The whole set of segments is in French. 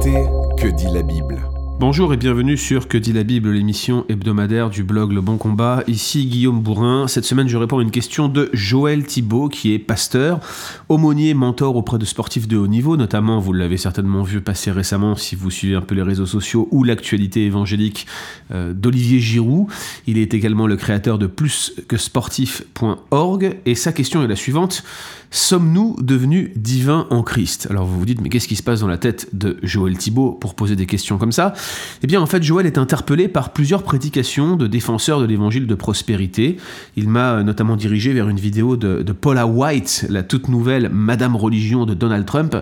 Que dit la Bible? Bonjour et bienvenue sur Que dit la Bible, l'émission hebdomadaire du blog Le Bon Combat. Ici Guillaume Bourrin. Cette semaine, je réponds à une question de Joël Thibault, qui est pasteur, aumônier, mentor auprès de sportifs de haut niveau, notamment, vous l'avez certainement vu passer récemment si vous suivez un peu les réseaux sociaux ou l'actualité évangélique euh, d'Olivier Giroud. Il est également le créateur de plusquesportif.org et sa question est la suivante. Sommes-nous devenus divins en Christ? Alors vous vous dites, mais qu'est-ce qui se passe dans la tête de Joël Thibault pour poser des questions comme ça? Eh bien en fait, Joël est interpellé par plusieurs prédications de défenseurs de l'évangile de prospérité. Il m'a notamment dirigé vers une vidéo de, de Paula White, la toute nouvelle Madame Religion de Donald Trump,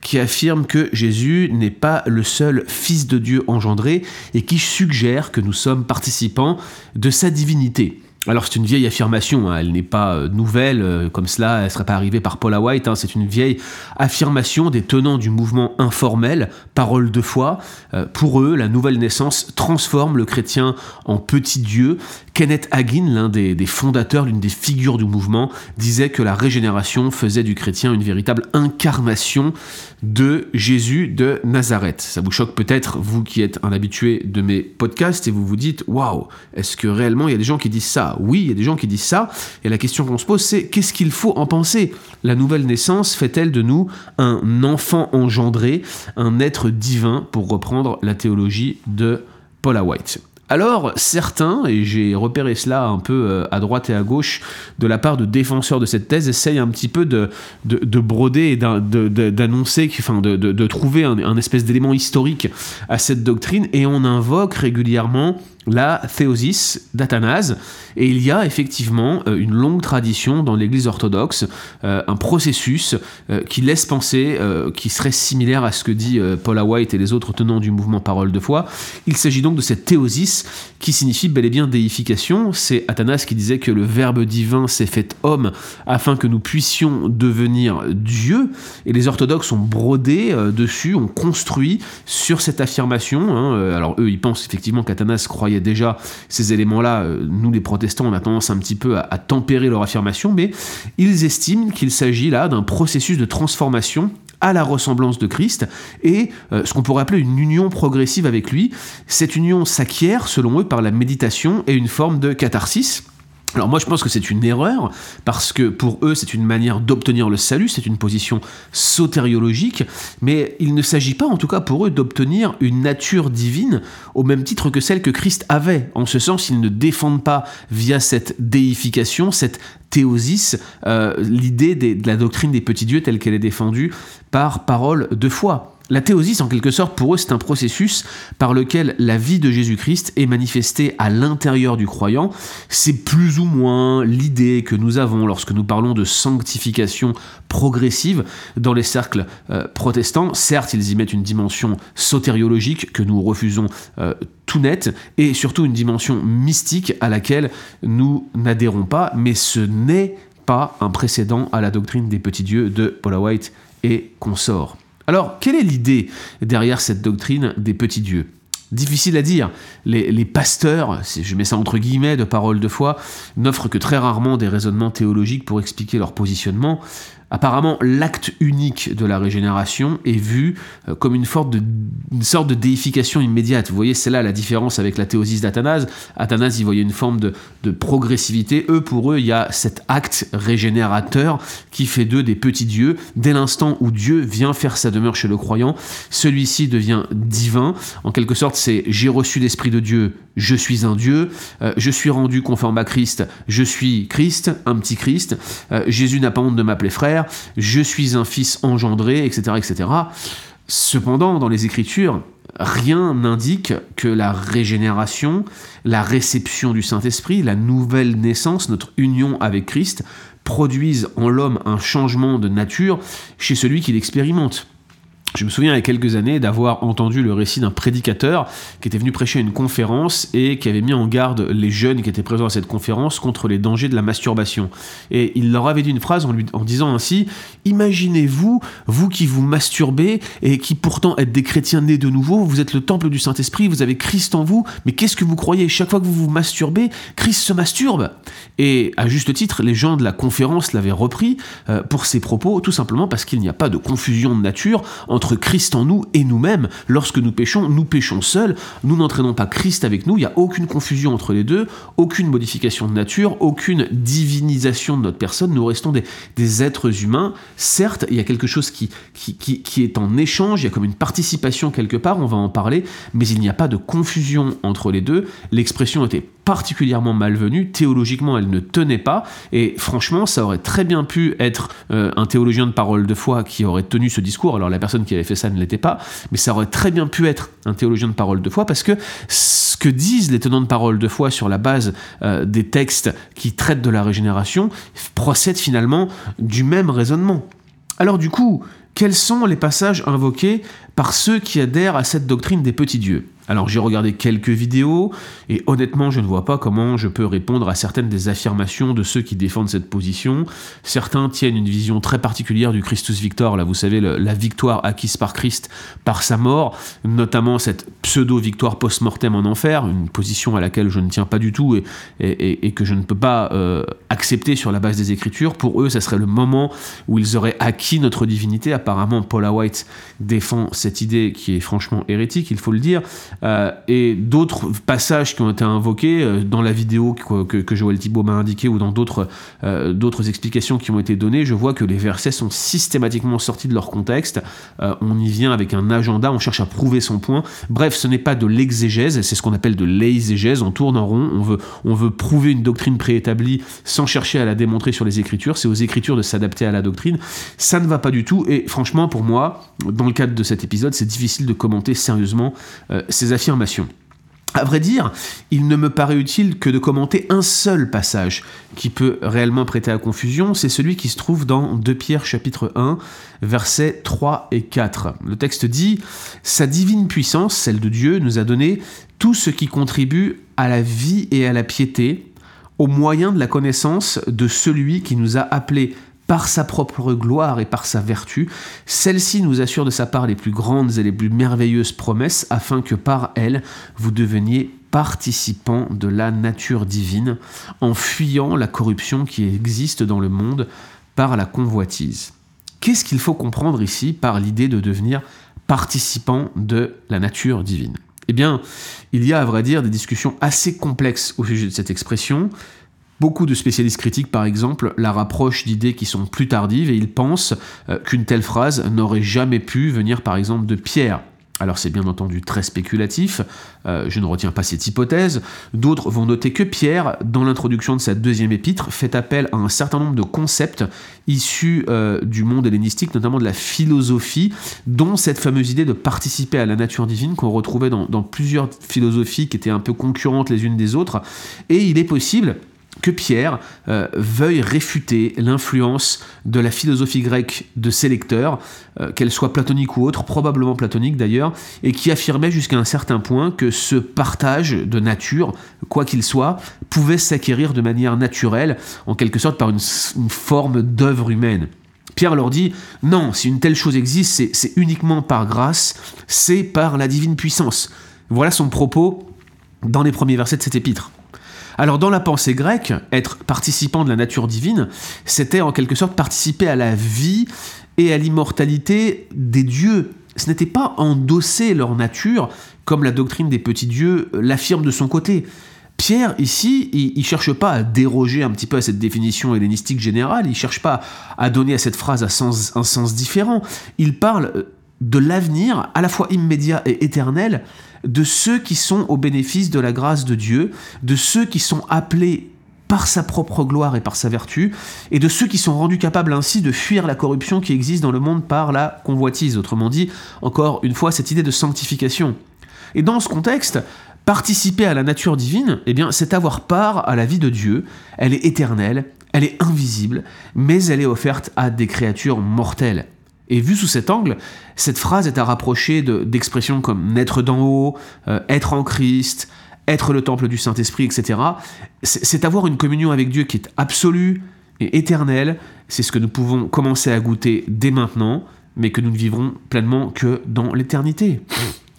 qui affirme que Jésus n'est pas le seul Fils de Dieu engendré et qui suggère que nous sommes participants de sa divinité. Alors c'est une vieille affirmation, hein, elle n'est pas euh, nouvelle, euh, comme cela, elle ne serait pas arrivée par Paula White, hein, c'est une vieille affirmation des tenants du mouvement informel, parole de foi. Euh, pour eux, la nouvelle naissance transforme le chrétien en petit Dieu. Kenneth Hagin, l'un des, des fondateurs, l'une des figures du mouvement, disait que la régénération faisait du chrétien une véritable incarnation de Jésus de Nazareth. Ça vous choque peut-être, vous qui êtes un habitué de mes podcasts, et vous vous dites, waouh, est-ce que réellement il y a des gens qui disent ça? Oui, il y a des gens qui disent ça, et la question qu'on se pose, c'est qu'est-ce qu'il faut en penser? La nouvelle naissance fait-elle de nous un enfant engendré, un être divin, pour reprendre la théologie de Paula White? Alors, certains, et j'ai repéré cela un peu euh, à droite et à gauche de la part de défenseurs de cette thèse, essayent un petit peu de, de, broder et d'annoncer, enfin de, trouver un espèce d'élément historique à cette doctrine, et on invoque régulièrement la théosis d'Athanase. Et il y a effectivement euh, une longue tradition dans l'Église orthodoxe, euh, un processus euh, qui laisse penser, qui serait similaire à ce que dit Paula White et les autres tenants du mouvement Parole de foi. Il s'agit donc de cette théosis qui signifie bel et bien déification. C'est Athanase qui disait que le Verbe divin s'est fait homme afin que nous puissions devenir Dieu. Et les orthodoxes ont brodé dessus, ont construit sur cette affirmation. Hein. Alors eux, ils pensent effectivement qu'Athanase croyait déjà ces éléments-là. Nous, les protestants, on a tendance un petit peu à, tempérer leur affirmation, mais ils estiment qu'il s'agit là d'un processus de transformation à la ressemblance de Christ et euh, ce qu'on pourrait appeler une union progressive avec lui. Cette union s'acquiert, selon eux, par la méditation et une forme de catharsis. Alors moi je pense que c'est une erreur parce que pour eux c'est une manière d'obtenir le salut, c'est une position sotériologique, mais il ne s'agit pas en tout cas pour eux d'obtenir une nature divine au même titre que celle que Christ avait. En ce sens ils ne défendent pas via cette déification, cette théosis, euh, l'idée de la doctrine des petits dieux telle qu'elle est défendue par parole de foi. La théosis, en quelque sorte, pour eux, c'est un processus par lequel la vie de Jésus-Christ est manifestée à l'intérieur du croyant. C'est plus ou moins l'idée que nous avons lorsque nous parlons de sanctification progressive dans les cercles euh, protestants. Certes, ils y mettent une dimension sotériologique que nous refusons euh, tout net, et surtout une dimension mystique à laquelle nous n'adhérons pas, mais ce n'est pas un précédent à la doctrine des petits dieux de Paula White et consorts. Alors, quelle est l'idée derrière cette doctrine des petits dieux? Difficile à dire. Les, pasteurs, si je mets ça entre guillemets de paroles de foi, n'offrent que très rarement des raisonnements théologiques pour expliquer leur positionnement. Apparemment, l'acte unique de la régénération est vu euh, comme une, sorte de, déification immédiate. Vous voyez, c'est là la différence avec la théosis d'Athanase. Athanase, il voyait une forme de, de, progressivité. Eux, pour eux, il y a cet acte régénérateur qui fait d'eux des petits dieux. Dès l'instant où Dieu vient faire sa demeure chez le croyant, celui-ci devient divin. En quelque sorte, c'est j'ai reçu l'Esprit de Dieu, je suis un Dieu. Euh, je suis rendu conforme à Christ, je suis Christ, un petit Christ. Euh, Jésus n'a pas honte de m'appeler frère je suis un fils engendré, etc., etc. Cependant, dans les Écritures, rien n'indique que la régénération, la réception du Saint-Esprit, la nouvelle naissance, notre union avec Christ, produisent en l'homme un changement de nature chez celui qui l'expérimente. Je me souviens il y a quelques années d'avoir entendu le récit d'un prédicateur qui était venu prêcher une conférence et qui avait mis en garde les jeunes qui étaient présents à cette conférence contre les dangers de la masturbation. Et il leur avait dit une phrase en, lui, en disant ainsi Imaginez-vous, vous qui vous masturbez et qui pourtant êtes des chrétiens nés de nouveau, vous êtes le temple du Saint-Esprit, vous avez Christ en vous, mais qu'est-ce que vous croyez? Chaque fois que vous vous masturbez, Christ se masturbe. Et à juste titre, les gens de la conférence l'avaient repris euh, pour ses propos, tout simplement parce qu'il n'y a pas de confusion de nature entre entre Christ en nous et nous-mêmes. Lorsque nous péchons, nous péchons seuls, nous n'entraînons pas Christ avec nous, il n'y a aucune confusion entre les deux, aucune modification de nature, aucune divinisation de notre personne, nous restons des, êtres humains. Certes, il y a quelque chose qui, qui, qui est en échange, il y a comme une participation quelque part, on va en parler, mais il n'y a pas de confusion entre les deux. L'expression était particulièrement malvenue, théologiquement elle ne tenait pas, et franchement ça aurait très bien pu être euh, un théologien de parole de foi qui aurait tenu ce discours, alors la personne qui avait fait ça ne l'était pas, mais ça aurait très bien pu être un théologien de parole de foi, parce que ce que disent les tenants de parole de foi sur la base euh, des textes qui traitent de la régénération procède finalement du même raisonnement. Alors du coup, quels sont les passages invoqués par ceux qui adhèrent à cette doctrine des petits dieux? Alors j'ai regardé quelques vidéos et honnêtement je ne vois pas comment je peux répondre à certaines des affirmations de ceux qui défendent cette position. Certains tiennent une vision très particulière du Christus Victor, là vous savez la victoire acquise par Christ par sa mort, notamment cette pseudo-victoire post-mortem en enfer, une position à laquelle je ne tiens pas du tout et, que je ne peux pas euh, accepter sur la base des Écritures. Pour eux ça serait le moment où ils auraient acquis notre divinité. Apparemment Paula White défend cette idée qui est franchement hérétique, il faut le dire. Euh, et d'autres passages qui ont été invoqués euh, dans la vidéo que, Joël Thibault m'a indiqué ou dans d'autres euh, d'autres explications qui ont été données, je vois que les versets sont systématiquement sortis de leur contexte. on y vient avec un agenda, on cherche à prouver son point. Bref, ce n'est pas de l'exégèse, c'est ce qu'on appelle de l'exégèse. On tourne en rond, on veut, on veut prouver une doctrine préétablie sans chercher à la démontrer sur les Écritures. C'est aux Écritures de s'adapter à la doctrine. Ça ne va pas du tout. Et franchement, pour moi, dans le cadre de cet épisode, c'est difficile de commenter sérieusement ces affirmations. À vrai dire, il ne me paraît utile que de commenter un seul passage qui peut réellement prêter à confusion, c'est celui qui se trouve dans 2 Pierre chapitre 1, versets 3 et 4. Le texte dit Sa divine puissance, celle de Dieu, nous a donné tout ce qui contribue à la vie et à la piété, au moyen de la connaissance de celui qui nous a appelés par sa propre gloire et par sa vertu, celle-ci nous assure de sa part les plus grandes et les plus merveilleuses promesses, afin que par elle vous deveniez participants de la nature divine, en fuyant la corruption qui existe dans le monde par la convoitise. Qu'est-ce qu'il faut comprendre ici par l'idée de devenir participant de la nature divine? Eh bien, il y a à vrai dire des discussions assez complexes au sujet de cette expression, Beaucoup de spécialistes critiques, par exemple, la rapprochent d'idées qui sont plus tardives et ils pensent euh, qu'une telle phrase n'aurait jamais pu venir, par exemple, de Pierre. Alors c'est bien entendu très spéculatif, euh, je ne retiens pas cette hypothèse. D'autres vont noter que Pierre, dans l'introduction de sa deuxième épître, fait appel à un certain nombre de concepts issus euh, du monde hellénistique, notamment de la philosophie, dont cette fameuse idée de participer à la nature divine qu'on retrouvait dans, dans plusieurs philosophies qui étaient un peu concurrentes les unes des autres. Et il est possible que Pierre euh, veuille réfuter l'influence de la philosophie grecque de ses lecteurs, euh, qu'elle soit platonique ou autre, probablement platonique d'ailleurs, et qui affirmait jusqu'à un certain point que ce partage de nature, quoi qu'il soit, pouvait s'acquérir de manière naturelle, en quelque sorte par une, forme d'œuvre humaine. Pierre leur dit, non, si une telle chose existe, c'est uniquement par grâce, c'est par la divine puissance. Voilà son propos dans les premiers versets de cet épître. Alors dans la pensée grecque, être participant de la nature divine, c'était en quelque sorte participer à la vie et à l'immortalité des dieux. Ce n'était pas endosser leur nature, comme la doctrine des petits dieux l'affirme de son côté. Pierre, ici, il ne cherche pas à déroger un petit peu à cette définition hellénistique générale, il ne cherche pas à donner à cette phrase un sens, un sens différent. Il parle de l'avenir, à la fois immédiat et éternel, de ceux qui sont au bénéfice de la grâce de Dieu, de ceux qui sont appelés par sa propre gloire et par sa vertu, et de ceux qui sont rendus capables ainsi de fuir la corruption qui existe dans le monde par la convoitise. Autrement dit, encore une fois, cette idée de sanctification. Et dans ce contexte, participer à la nature divine, eh bien, c'est avoir part à la vie de Dieu. Elle est éternelle, elle est invisible, mais elle est offerte à des créatures mortelles. Et vu sous cet angle, cette phrase est à rapprocher d'expressions comme naître d'en haut, euh, être en Christ, être le temple du Saint-Esprit, etc. C'est avoir une communion avec Dieu qui est absolue et éternelle. C'est ce que nous pouvons commencer à goûter dès maintenant, mais que nous ne vivrons pleinement que dans l'éternité.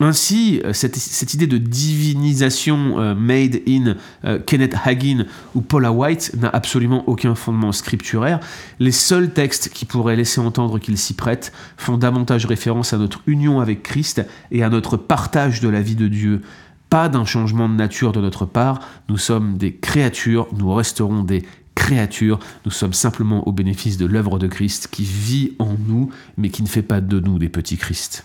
Ainsi, euh, cette, idée de divinisation euh, made in euh, Kenneth Hagin ou Paula White n'a absolument aucun fondement scripturaire. Les seuls textes qui pourraient laisser entendre qu'ils s'y prêtent font davantage référence à notre union avec Christ et à notre partage de la vie de Dieu. Pas d'un changement de nature de notre part, nous sommes des créatures, nous resterons des créatures, nous sommes simplement au bénéfice de l'œuvre de Christ qui vit en nous, mais qui ne fait pas de nous des petits Christ.